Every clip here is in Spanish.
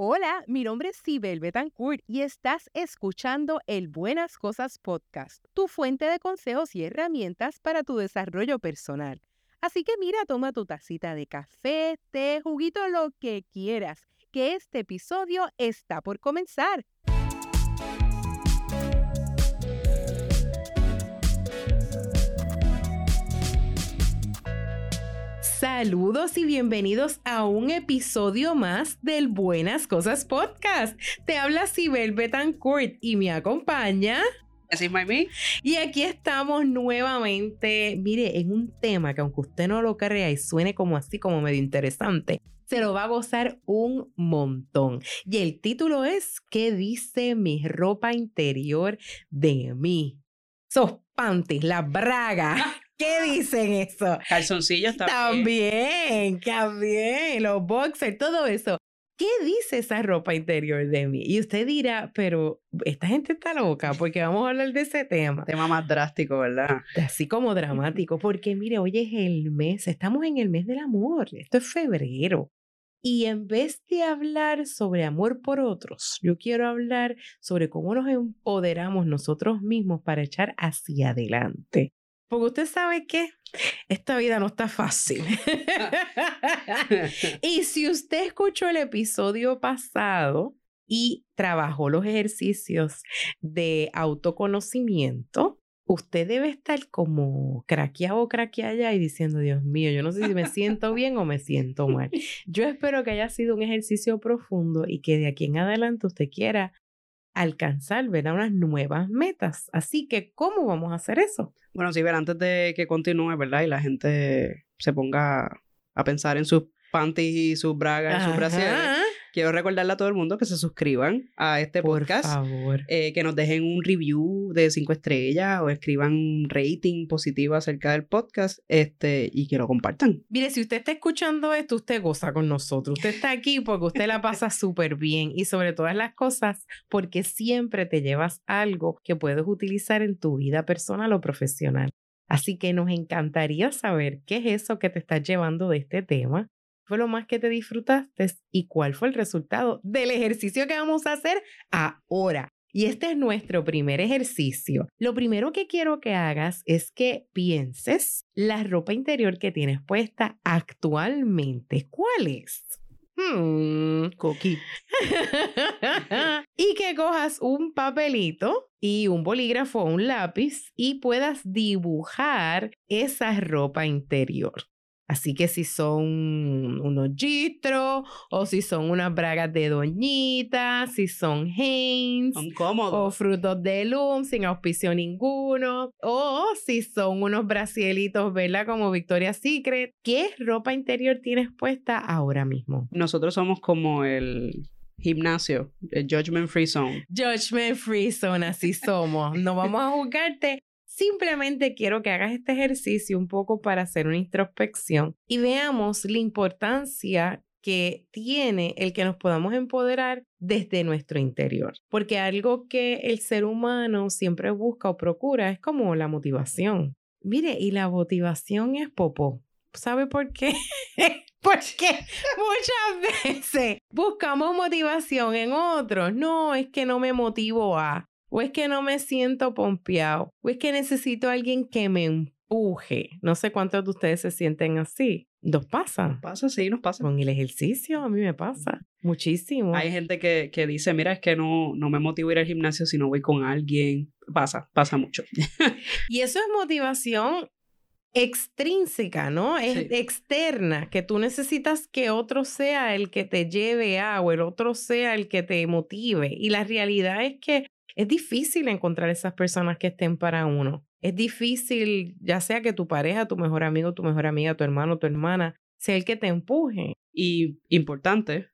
Hola, mi nombre es Sibel Betancourt y estás escuchando el Buenas Cosas Podcast, tu fuente de consejos y herramientas para tu desarrollo personal. Así que mira, toma tu tacita de café, té, juguito, lo que quieras, que este episodio está por comenzar. Saludos y bienvenidos a un episodio más del Buenas Cosas Podcast. Te habla Sibel Betancourt y me acompaña. Así es, Y aquí estamos nuevamente, mire, en un tema que aunque usted no lo crea y suene como así, como medio interesante, se lo va a gozar un montón. Y el título es ¿Qué dice mi ropa interior de mí? Sos panties, la braga. ¿Qué dicen eso? Calzoncillos también. También, también. Los boxers, todo eso. ¿Qué dice esa ropa interior de mí? Y usted dirá, pero esta gente está loca porque vamos a hablar de ese tema. Tema más drástico, ¿verdad? Así como dramático, porque mire, hoy es el mes, estamos en el mes del amor, esto es febrero. Y en vez de hablar sobre amor por otros, yo quiero hablar sobre cómo nos empoderamos nosotros mismos para echar hacia adelante. Porque usted sabe que esta vida no está fácil. y si usted escuchó el episodio pasado y trabajó los ejercicios de autoconocimiento, usted debe estar como craqueado o craqueada y diciendo, Dios mío, yo no sé si me siento bien o me siento mal. Yo espero que haya sido un ejercicio profundo y que de aquí en adelante usted quiera alcanzar, ¿verdad? Unas nuevas metas. Así que, ¿cómo vamos a hacer eso? Bueno, sí, ver, antes de que continúe, ¿verdad? Y la gente se ponga a pensar en sus panties y sus bragas y sus brasieres quiero recordarle a todo el mundo que se suscriban a este Por podcast. favor. Eh, que nos dejen un review de cinco estrellas o escriban un rating positivo acerca del podcast este, y que lo compartan. Mire, si usted está escuchando esto, usted goza con nosotros. Usted está aquí porque usted la pasa súper bien y sobre todas las cosas porque siempre te llevas algo que puedes utilizar en tu vida personal o profesional. Así que nos encantaría saber qué es eso que te está llevando de este tema fue lo más que te disfrutaste y cuál fue el resultado del ejercicio que vamos a hacer ahora. Y este es nuestro primer ejercicio. Lo primero que quiero que hagas es que pienses la ropa interior que tienes puesta actualmente. ¿Cuál es? Hmm. Coqui. y que cojas un papelito y un bolígrafo o un lápiz y puedas dibujar esa ropa interior. Así que si son unos gistros o si son unas bragas de doñita, si son Hanes o frutos de Loom sin auspicio ninguno o si son unos brasielitos, ¿verdad? Como Victoria's Secret. ¿Qué ropa interior tienes puesta ahora mismo? Nosotros somos como el gimnasio, el Judgment Free Zone. Judgment Free Zone, así somos. No vamos a juzgarte Simplemente quiero que hagas este ejercicio un poco para hacer una introspección y veamos la importancia que tiene el que nos podamos empoderar desde nuestro interior. Porque algo que el ser humano siempre busca o procura es como la motivación. Mire, y la motivación es popo. ¿Sabe por qué? Porque muchas veces buscamos motivación en otros. No, es que no me motivo a. O es que no me siento pompeado. O es que necesito a alguien que me empuje. No sé cuántos de ustedes se sienten así. ¿Nos pasa? Pasa, sí, nos pasa. Con el ejercicio a mí me pasa muchísimo. Hay gente que, que dice, mira, es que no, no me motivo a ir al gimnasio si no voy con alguien. Pasa, pasa mucho. y eso es motivación extrínseca, ¿no? Es externa, que tú necesitas que otro sea el que te lleve a o el otro sea el que te motive. Y la realidad es que es difícil encontrar esas personas que estén para uno. Es difícil, ya sea que tu pareja, tu mejor amigo, tu mejor amiga, tu hermano, tu hermana, sea el que te empuje. Y importante,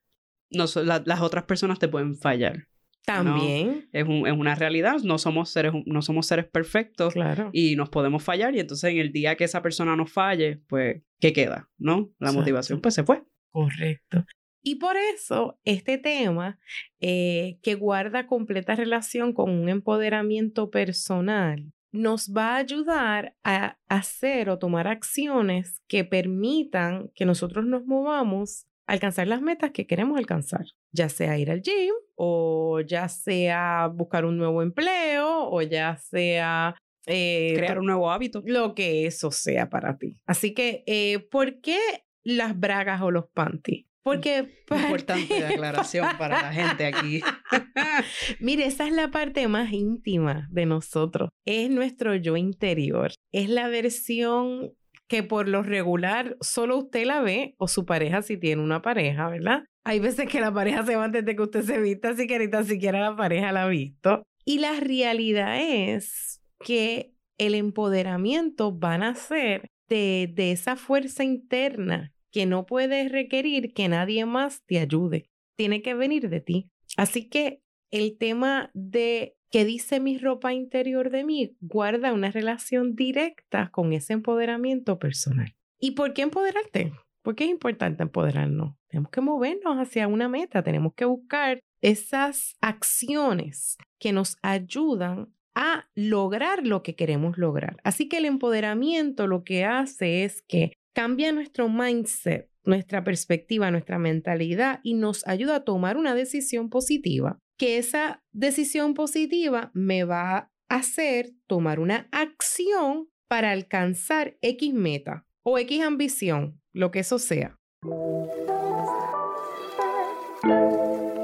no, las otras personas te pueden fallar. También. Es, es, una realidad, no somos, seres, no somos seres perfectos claro. y nos podemos fallar y entonces en el día que esa persona nos falle, pues, ¿qué queda? ¿No? La motivación pues se fue. Correcto. Y por eso este tema, eh, que guarda completa relación con un empoderamiento personal, nos va a ayudar a hacer o tomar acciones que permitan que nosotros nos movamos a alcanzar las metas que queremos alcanzar. ya sea ir al gym o ya sea buscar un nuevo empleo o ya sea eh, crear un nuevo hábito. Lo que eso sea para ti. Así que, eh, ¿por qué las bragas o los panties? Porque importante aclaración para la gente aquí. Mire, esa es la parte más íntima de nosotros. Es nuestro yo interior. Es la versión que por lo regular solo usted la ve o su pareja si tiene una pareja, ¿verdad? Hay veces que la pareja se va antes de que usted se vista, si que ni siquiera la pareja la ha visto. Y la realidad es que el empoderamiento va a nacer de, de esa fuerza interna que no puedes requerir que nadie más te ayude. Tiene que venir de ti. Así que el tema de qué dice mi ropa interior de mí guarda una relación directa con ese empoderamiento personal. ¿Y por qué empoderarte? Porque es importante empoderarnos. Tenemos que movernos hacia una meta, tenemos que buscar esas acciones que nos ayudan a lograr lo que queremos lograr. Así que el empoderamiento lo que hace es que cambia nuestro mindset, nuestra perspectiva, nuestra mentalidad y nos ayuda a tomar una decisión positiva, que esa decisión positiva me va a hacer tomar una acción para alcanzar X meta o X ambición, lo que eso sea.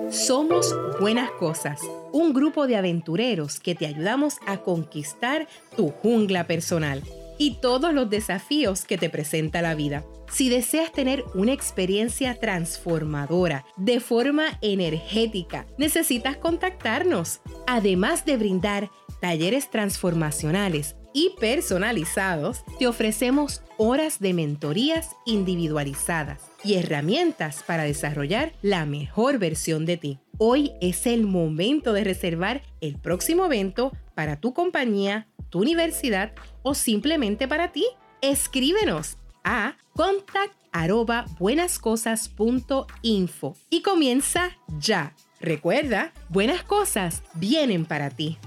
Somos Buenas Cosas, un grupo de aventureros que te ayudamos a conquistar tu jungla personal y todos los desafíos que te presenta la vida. Si deseas tener una experiencia transformadora de forma energética, necesitas contactarnos. Además de brindar talleres transformacionales y personalizados, te ofrecemos horas de mentorías individualizadas y herramientas para desarrollar la mejor versión de ti. Hoy es el momento de reservar el próximo evento para tu compañía tu universidad o simplemente para ti. Escríbenos a contact@buenascosas.info y comienza ya. Recuerda, buenas cosas vienen para ti.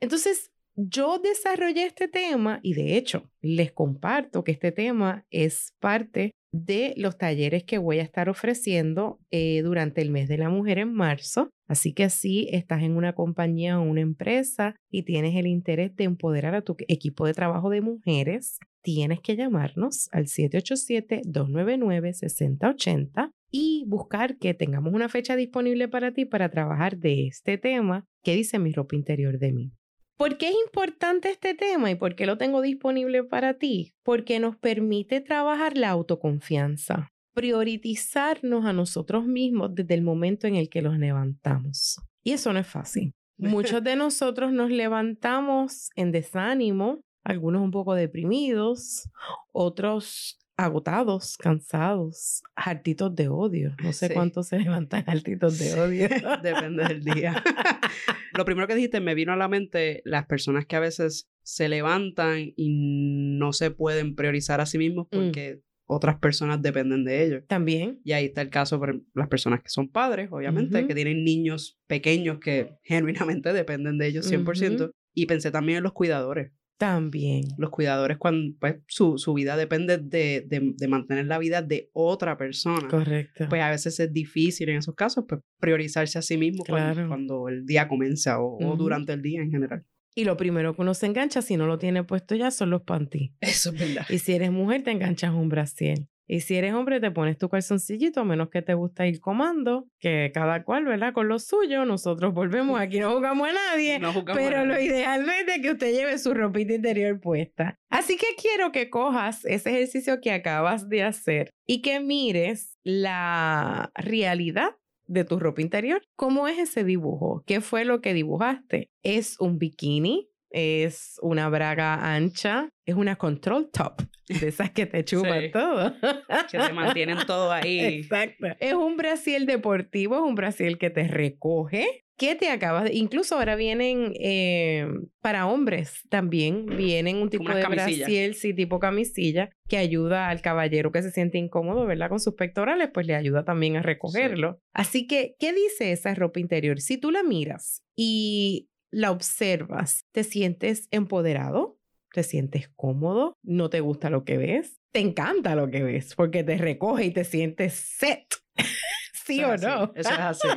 Entonces, yo desarrollé este tema y de hecho les comparto que este tema es parte de los talleres que voy a estar ofreciendo eh, durante el mes de la mujer en marzo. Así que si estás en una compañía o una empresa y tienes el interés de empoderar a tu equipo de trabajo de mujeres, tienes que llamarnos al 787-299-6080 y buscar que tengamos una fecha disponible para ti para trabajar de este tema que dice mi ropa interior de mí. ¿Por qué es importante este tema y por qué lo tengo disponible para ti? Porque nos permite trabajar la autoconfianza, priorizarnos a nosotros mismos desde el momento en el que los levantamos. Y eso no es fácil. Muchos de nosotros nos levantamos en desánimo, algunos un poco deprimidos, otros agotados, cansados, hartitos de odio. No sé cuántos se levantan hartitos de odio. Depende del día. Lo primero que dijiste me vino a la mente las personas que a veces se levantan y no se pueden priorizar a sí mismos mm. porque otras personas dependen de ellos. También. Y ahí está el caso por las personas que son padres, obviamente, que tienen niños pequeños que genuinamente dependen de ellos 100%. Y pensé también en los cuidadores. También. Los cuidadores, cuando pues, su, su vida depende de, de, mantener la vida de otra persona. Correcto. Pues a veces es difícil en esos casos, pues priorizarse a sí mismo cuando, el día comienza o, o, durante el día en general. Y lo primero que uno se engancha, si no lo tiene puesto ya, son los panties. Eso es verdad. Y si eres mujer, te enganchas un brasier. Y si eres hombre, te pones tu calzoncillito, a menos que te gusta ir comando, que cada cual, ¿verdad? Con lo suyo, nosotros volvemos, aquí no jugamos a nadie, no pero lo ideal es que usted lleve su ropita interior puesta. Así que quiero que cojas ese ejercicio que acabas de hacer y que mires la realidad de tu ropa interior. ¿Cómo es ese dibujo? ¿Qué fue lo que dibujaste? ¿Es un bikini? Es una braga ancha, es una control top, de esas que te chupan todo. que te mantienen todo ahí. Exacto. Es un brasil deportivo, es un brasil que te recoge, que te acabas de... Incluso ahora vienen eh, para hombres también, vienen un tipo de brasil, sí, tipo camisilla, que ayuda al caballero que se siente incómodo, ¿verdad? Con sus pectorales, pues le ayuda también a recogerlo. Así que, ¿qué dice esa ropa interior? Si tú la miras y la observas, te sientes empoderado, te sientes cómodo, no te gusta lo que ves, te encanta lo que ves porque te recoge y te sientes set. ¿Sí o no? Eso es así.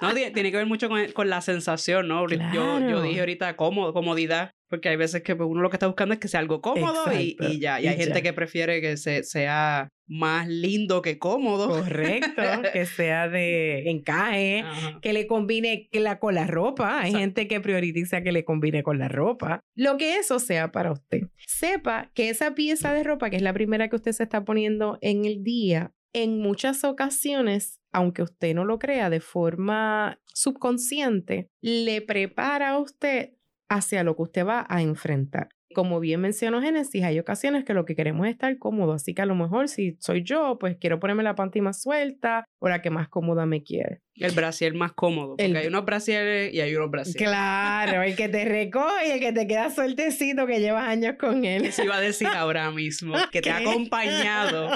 No, tiene que ver mucho con, la sensación, ¿no? Yo, yo dije ahorita cómodo, comodidad, porque hay veces que uno lo que está buscando es que sea algo cómodo y, y, ya. Y, hay gente que prefiere que se, sea más lindo que cómodo. Correcto, que sea de encaje, que le combine la, con la ropa. Hay gente que prioriza que le combine con la ropa. Lo que eso sea para usted. Sepa que esa pieza de ropa, que es la primera que usted se está poniendo en el día, en muchas ocasiones, aunque usted no lo crea de forma subconsciente, le prepara a usted hacia lo que usted va a enfrentar. Como bien mencionó Génesis, hay ocasiones que lo que queremos es estar cómodo, así que a lo mejor si soy yo, pues quiero ponerme la panty más suelta o la que más cómoda me quiere. El brasier más cómodo, porque hay unos brasieres y hay unos brasieres. Claro, el que te recoge el que te queda sueltecito que llevas años con él. Eso iba a decir ahora mismo, que te ha acompañado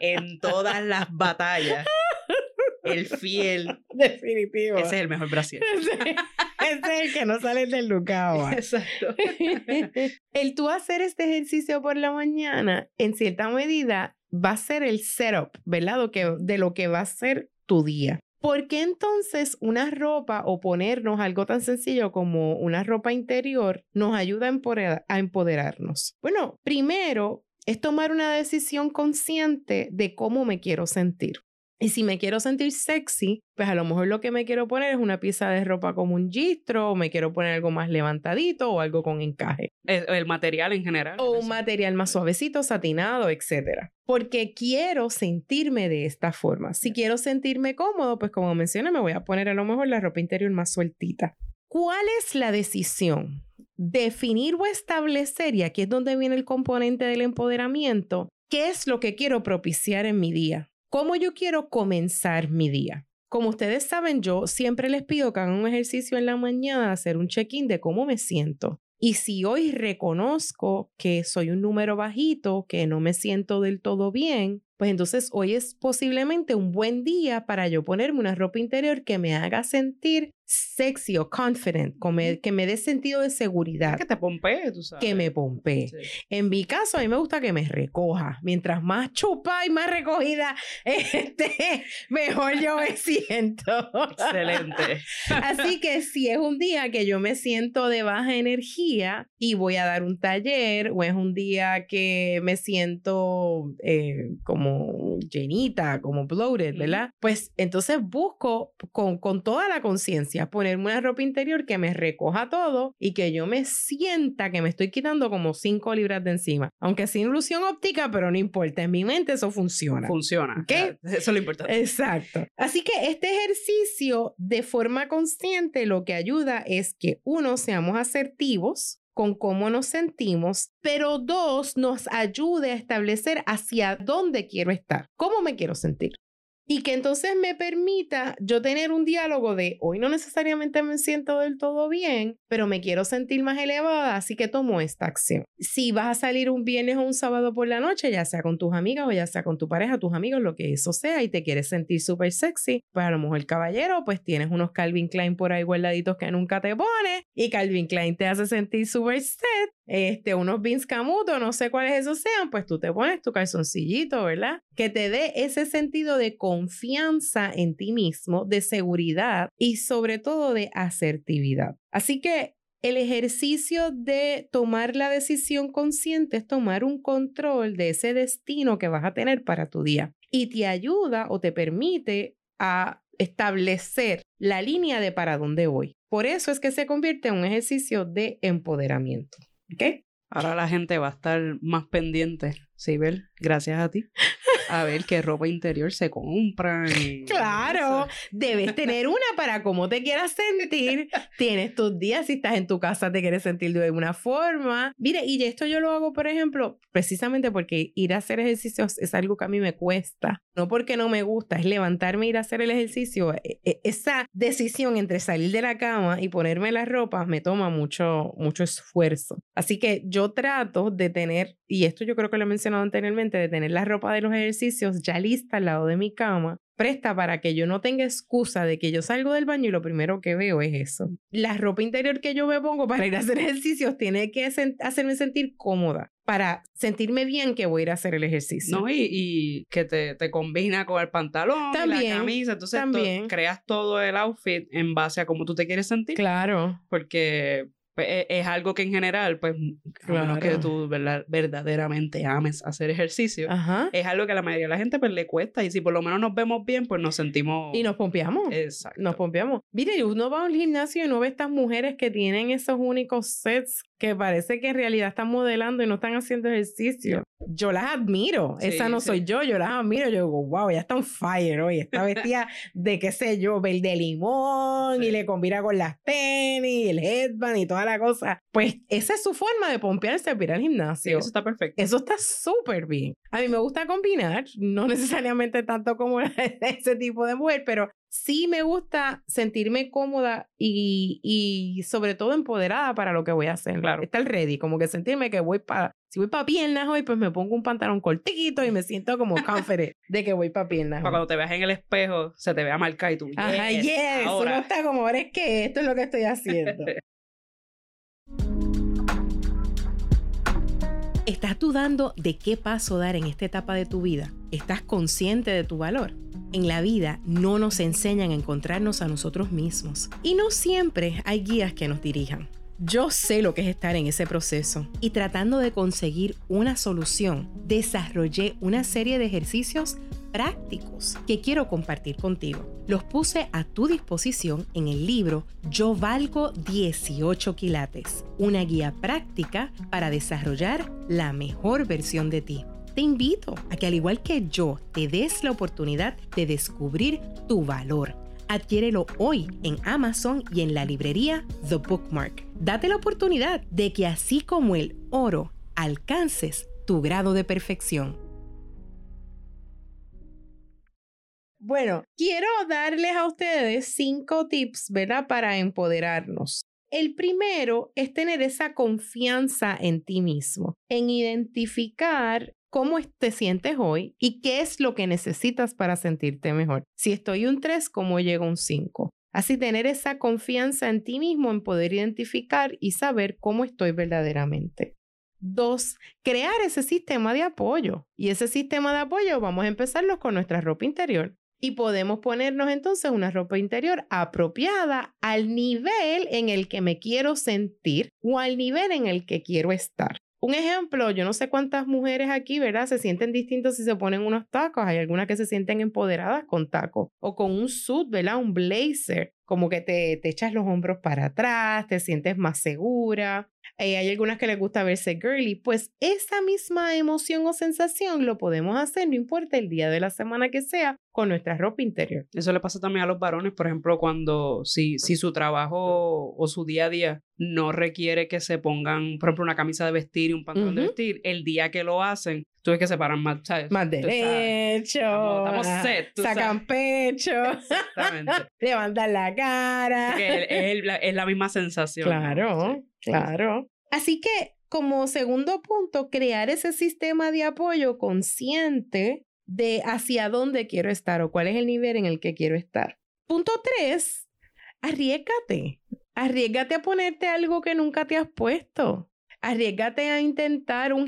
en todas las batallas. El fiel. Definitivo. Ese es el mejor brasier. Ese, es el que no sale del lugar. Exacto. El tú hacer este ejercicio por la mañana, en cierta medida, va a ser el setup, ¿verdad? que, de lo que va a ser tu día. ¿Por qué entonces una ropa o ponernos algo tan sencillo como una ropa interior nos ayuda a empoderarnos? Bueno, primero es tomar una decisión consciente de cómo me quiero sentir. Y si me quiero sentir sexy, pues a lo mejor lo que me quiero poner es una pieza de ropa como un gistro, o me quiero poner algo más levantadito o algo con encaje. El, material en general. O un material más suavecito, satinado, etc. Porque quiero sentirme de esta forma. Si quiero sentirme cómodo, pues como mencioné, me voy a poner a lo mejor la ropa interior más sueltita. ¿Cuál es la decisión? Definir o establecer, y aquí es donde viene el componente del empoderamiento, qué es lo que quiero propiciar en mi día ¿Cómo yo quiero comenzar mi día? Como ustedes saben, yo siempre les pido que hagan un ejercicio en la mañana, hacer un check-in de cómo me siento. Y si hoy reconozco que soy un número bajito, que no me siento del todo bien, pues entonces hoy es posiblemente un buen día para yo ponerme una ropa interior que me haga sentir sexy o confident, que me dé sentido de seguridad. Que te pompee, tú sabes. Que me pompee. En mi caso, a mí me gusta que me recoja. Mientras más chupa y más recogida, este, mejor yo me siento. Excelente. Así que si es un día que yo me siento de baja energía y voy a dar un taller, o es un día que me siento eh, como llenita, como bloated, ¿verdad? Pues entonces busco con, con toda la conciencia ponerme una ropa interior que me recoja todo y que yo me sienta que me estoy quitando como 5 libras de encima. Aunque sin ilusión óptica, pero no importa, en mi mente eso funciona. Funciona. ¿Qué? Eso es lo importante. Exacto. Así que este ejercicio de forma consciente lo que ayuda es que uno, seamos asertivos, con cómo nos sentimos, pero dos, nos ayude a establecer hacia dónde quiero estar, cómo me quiero sentir y que entonces me permita yo tener un diálogo de hoy no necesariamente me siento del todo bien, pero me quiero sentir más elevada, así que tomo esta acción. Si vas a salir un viernes o un sábado por la noche, ya sea con tus amigas o ya sea con tu pareja, tus amigos, lo que eso sea, y te quieres sentir súper sexy, pues a lo mejor caballero, pues tienes unos Calvin Klein por ahí guardaditos que nunca te pones y Calvin Klein te hace sentir súper set, este, unos Vince Camuto, no sé cuáles esos sean, pues tú te pones tu calzoncillito, ¿verdad? Que te dé ese sentido de confianza en ti mismo, de seguridad y sobre todo de asertividad. Así que el ejercicio de tomar la decisión consciente es tomar un control de ese destino que vas a tener para tu día y te ayuda o te permite a establecer la línea de para dónde voy. Por eso es que se convierte en un ejercicio de empoderamiento. ¿Ok? Ahora la gente va a estar más pendiente, Sibel, gracias a ti a ver qué ropa interior se compra. Claro, debes tener una para cómo te quieras sentir. Tienes tus días, si estás en tu casa te quieres sentir de alguna forma. Mire, y esto yo lo hago, por ejemplo, precisamente porque ir a hacer ejercicios es algo que a mí me cuesta. No porque no me gusta, es levantarme e ir a hacer el ejercicio. E, e, esa decisión entre salir de la cama y ponerme la ropa me toma mucho, mucho esfuerzo. Así que yo trato de tener, y esto yo creo que lo he mencionado anteriormente, de tener la ropa de los ejercicios ya lista al lado de mi cama, presta para que yo no tenga excusa de que yo salgo del baño y lo primero que veo es eso. La ropa interior que yo me pongo para ir a hacer ejercicios tiene que hacerme sentir cómoda. para sentirme bien que voy a ir a hacer el ejercicio. No, y, y que te, te, combina con el pantalón, también, la camisa, entonces también. creas todo el outfit en base a cómo tú te quieres sentir. Claro. Porque pues, e, es, algo que en general, pues, claro. que tú verdaderamente ames hacer ejercicio, es algo que a la mayoría de la gente pues le cuesta y si por lo menos nos vemos bien, pues nos sentimos... Y nos pompeamos. Exacto. Nos pompeamos. Mire, uno va a un gimnasio y uno ve estas mujeres que tienen esos únicos sets que parece que en realidad están modelando y no están haciendo ejercicio. Yo las admiro. Esa no soy yo, yo las admiro. Yo digo, wow, ya está on fire hoy. Está vestida de, qué sé yo, verde limón y le combina con las tenis, el headband y toda la cosa. Pues esa es su forma de pompearse para ir al gimnasio. eso está perfecto. Eso está súper bien. A mí me gusta combinar, no necesariamente tanto como ese tipo de mujer, pero sí me gusta sentirme cómoda y, y, sobre todo empoderada para lo que voy a hacer. Claro. Estar ready, como que sentirme que voy para, si voy para piernas hoy, pues me pongo un pantalón cortito y me siento como confident de que voy para piernas. Para cuando te veas en el espejo, se te vea marcada y tú, Ajá, yes, ahora. uno está como, ahora es que esto es lo que estoy haciendo. ¿Estás dudando de qué paso dar en esta etapa de tu vida? ¿Estás consciente de tu valor? En la vida no nos enseñan a encontrarnos a nosotros mismos y no siempre hay guías que nos dirijan. Yo sé lo que es estar en ese proceso y tratando de conseguir una solución, desarrollé una serie de ejercicios prácticos que quiero compartir contigo. Los puse a tu disposición en el libro Yo valgo 18 quilates, una guía práctica para desarrollar la mejor versión de ti te invito a que al igual que yo te des la oportunidad de descubrir tu valor. Adquiérelo hoy en Amazon y en la librería The Bookmark. Date la oportunidad de que así como el oro, alcances tu grado de perfección. Bueno, quiero darles a ustedes cinco tips, ¿verdad? Para empoderarnos. El primero es tener esa confianza en ti mismo, en identificar cómo te sientes hoy y qué es lo que necesitas para sentirte mejor. Si estoy un 3, ¿cómo llego a un 5? Así tener esa confianza en ti mismo, en poder identificar y saber cómo estoy verdaderamente. Dos, crear ese sistema de apoyo. Y ese sistema de apoyo vamos a empezarlo con nuestra ropa interior. Y podemos ponernos entonces una ropa interior apropiada al nivel en el que me quiero sentir o al nivel en el que quiero estar. Un ejemplo, yo no sé cuántas mujeres aquí, ¿verdad? Se sienten distintos si se ponen unos tacos. Hay algunas que se sienten empoderadas con tacos o con un suit, ¿verdad? Un blazer, como que te, te echas los hombros para atrás, te sientes más segura. Eh, hay algunas que les gusta verse girly. Pues esa misma emoción o sensación lo podemos hacer, no importa el día de la semana que sea, con nuestra ropa interior. Eso le pasa también a los varones, por ejemplo, cuando si, si su trabajo o su día a día no requiere que se pongan, por ejemplo, una camisa de vestir y un pantalón de vestir, el día que lo hacen, tú ves que se paran más, ¿sabes? Más derecho. Estamos, set. sacan pecho. Exactamente. levantan la cara. Es, es, la misma sensación. Claro, claro. Así que, como segundo punto, crear ese sistema de apoyo consciente de hacia dónde quiero estar o cuál es el nivel en el que quiero estar. Punto tres, arriesgate. Arriesgate a ponerte algo que nunca te has puesto. Arriesgate a intentar un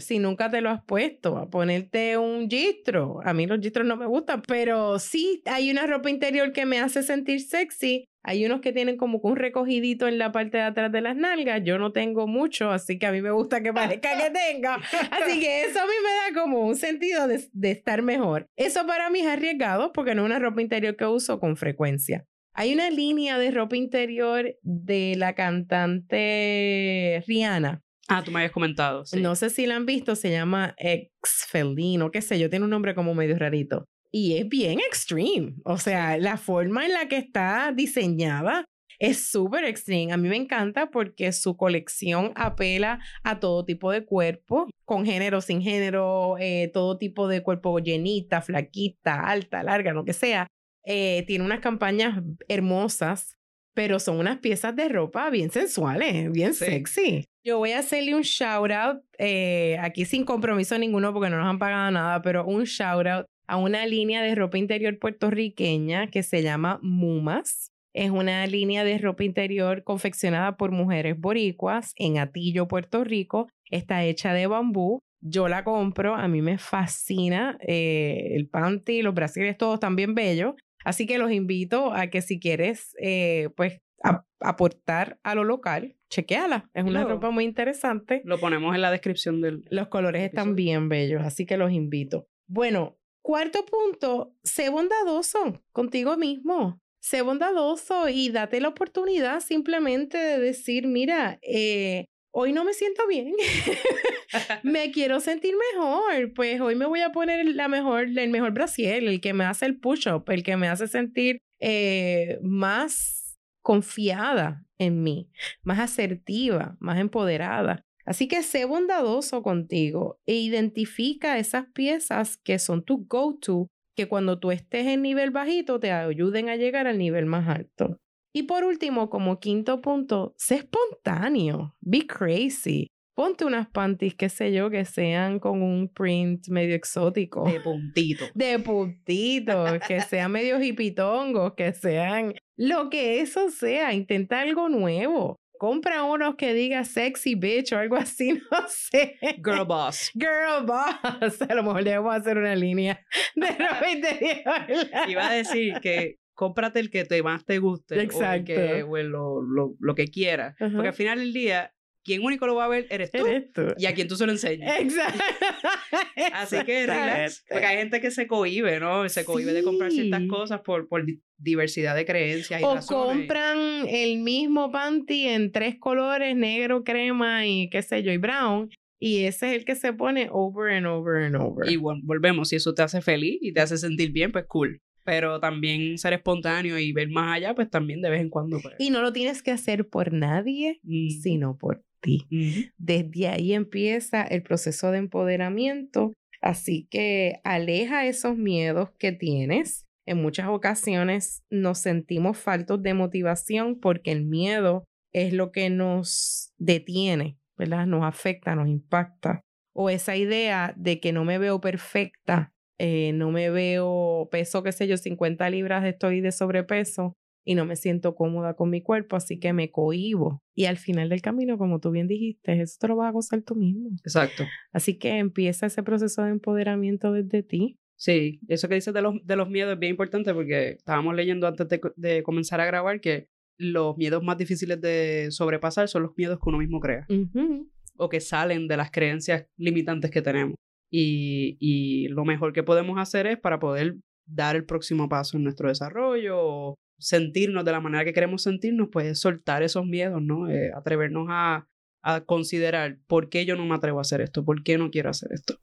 si nunca te lo has puesto, a ponerte un gistro. A mí los gistros no me gustan, pero sí hay una ropa interior que me hace sentir sexy hay unos que tienen como un recogidito en la parte de atrás de las nalgas. Yo no tengo mucho, así que a mí me gusta que parezca que tenga. Así que eso a mí me da como un sentido de, de estar mejor. Eso para mí es arriesgado porque no es una ropa interior que uso con frecuencia. Hay una línea de ropa interior de la cantante Rihanna. Ah, tú me habías comentado. No sé si la han visto, se llama Ex Feldino, qué sé yo, tiene un nombre como medio rarito y es bien extreme. O sea, la forma en la que está diseñada es súper extreme. A mí me encanta porque su colección apela a todo tipo de cuerpo, con género, sin género, eh, todo tipo de cuerpo llenita, flaquita, alta, larga, lo que sea. Eh, tiene unas campañas hermosas, pero son unas piezas de ropa bien sensuales, bien sexy. Yo voy a hacerle un shout out, eh, aquí sin compromiso ninguno porque no nos han pagado nada, pero un shout out a una línea de ropa interior puertorriqueña que se llama Mumas. Es una línea de ropa interior confeccionada por mujeres boricuas en Atillo, Puerto Rico. Está hecha de bambú. Yo la compro, a mí me fascina eh, el panty, los brasiles, todos también bellos. Así que los invito a que si quieres, eh, pues, aportar a lo local, chequeala. Es una ropa muy interesante. Lo ponemos en la descripción del. Los colores están bien bellos, así que los invito. Bueno, cuarto punto, sé bondadoso contigo mismo. Sé bondadoso y date la oportunidad simplemente de decir, mira, eh, hoy no me siento bien, me quiero sentir mejor, pues hoy me voy a poner la mejor, el mejor brasier, el que me hace el push-up, el que me hace sentir eh, más confiada en mí, más asertiva, más empoderada. Así que sé bondadoso contigo e identifica esas piezas que son tu go-to, que cuando tú estés en nivel bajito te ayuden a llegar al nivel más alto. Y por último, como quinto punto, sé espontáneo, be crazy. Ponte unas panties, qué sé yo, que sean con un print medio exótico. De puntito. De puntito, que sean medio hipitongos, que sean lo que eso sea. Intenta algo nuevo. Compra unos que diga sexy bitch o algo así, no sé. Girl boss. Girl boss. A lo mejor debemos hacer una línea de ropa interior. Iba a decir que cómprate el que te más te guste. Exacto. O, el lo, lo, lo, que quieras. Porque al final del día, quien único lo va a ver eres tú, y a quien tú se lo enseñas. Exacto. Así que relax. Porque hay gente que se cohibe, ¿no? Se cohibe de comprar ciertas cosas por, por diversidad de creencias y o razones. compran el mismo panty en tres colores, negro, crema y qué sé yo, y brown. Y ese es el que se pone over and over and over. Y bueno, volvemos, si eso te hace feliz y te hace sentir bien, pues cool pero también ser espontáneo y ver más allá, pues también de vez en cuando. Pues. Y no lo tienes que hacer por nadie, sino por ti. Desde ahí empieza el proceso de empoderamiento, así que aleja esos miedos que tienes. En muchas ocasiones nos sentimos faltos de motivación porque el miedo es lo que nos detiene, ¿verdad? Nos afecta, nos impacta. O esa idea de que no me veo perfecta eh, no me veo, peso, qué sé yo, 50 libras, estoy de sobrepeso y no me siento cómoda con mi cuerpo, así que me cohibo. Y al final del camino, como tú bien dijiste, eso te lo vas a gozar tú mismo. Exacto. Así que empieza ese proceso de empoderamiento desde ti. Sí, eso que dices de los, de los miedos es bien importante porque estábamos leyendo antes de, comenzar a grabar que los miedos más difíciles de sobrepasar son los miedos que uno mismo crea. O que salen de las creencias limitantes que tenemos. Y, lo mejor que podemos hacer es para poder dar el próximo paso en nuestro desarrollo o sentirnos de la manera que queremos sentirnos, pues soltar esos miedos, ¿no? Eh, atrevernos a, a considerar por qué yo no me atrevo a hacer esto, por qué no quiero hacer esto.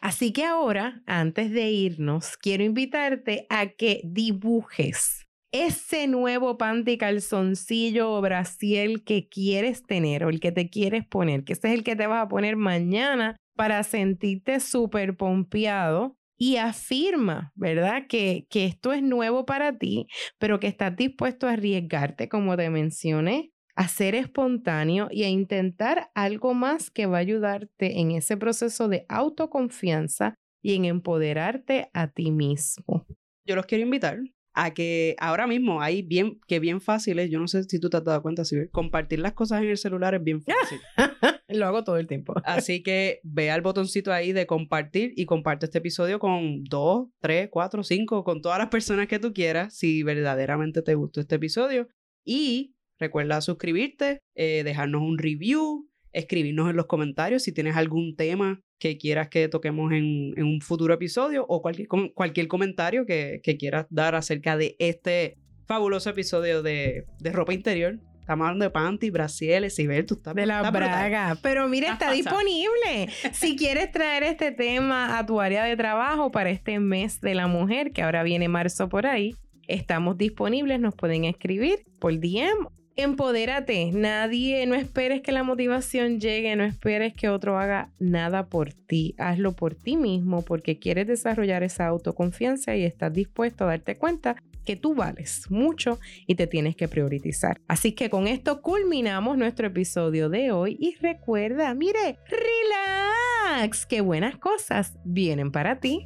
Así que ahora, antes de irnos, quiero invitarte a que dibujes ese nuevo panty calzoncillo o brasiel que quieres tener o el que te quieres poner, que ese es el que te vas a poner mañana para sentirte súper pompeado y afirma, ¿verdad? Que, que esto es nuevo para ti, pero que estás dispuesto a arriesgarte, como te mencioné, a ser espontáneo y a intentar algo más que va a ayudarte en ese proceso de autoconfianza y en empoderarte a ti mismo. Yo los quiero invitar a que ahora mismo hay bien, que bien fácil es, yo no sé si tú te has dado cuenta, si compartir las cosas en el celular es bien fácil. Lo hago todo el tiempo. Así que vea el botoncito ahí de compartir y comparte este episodio con dos, tres, cuatro, cinco, con todas las personas que tú quieras, si verdaderamente te gustó este episodio. Y recuerda suscribirte, eh, dejarnos un review, escribirnos en los comentarios si tienes algún tema que quieras que toquemos en, un futuro episodio o cualquier, cualquier comentario que, quieras dar acerca de este fabuloso episodio de, ropa interior. Estamos hablando de panty, brasieles, y ver, tú estás De la braga. Pero mira, está disponible. si quieres traer este tema a tu área de trabajo para este mes de la mujer, que ahora viene marzo por ahí, estamos disponibles. Nos pueden escribir por DM Empodérate, nadie, no esperes que la motivación llegue, no esperes que otro haga nada por ti, hazlo por ti mismo porque quieres desarrollar esa autoconfianza y estás dispuesto a darte cuenta que tú vales mucho y te tienes que priorizar. Así que con esto culminamos nuestro episodio de hoy y recuerda, mire, relax, que buenas cosas vienen para ti.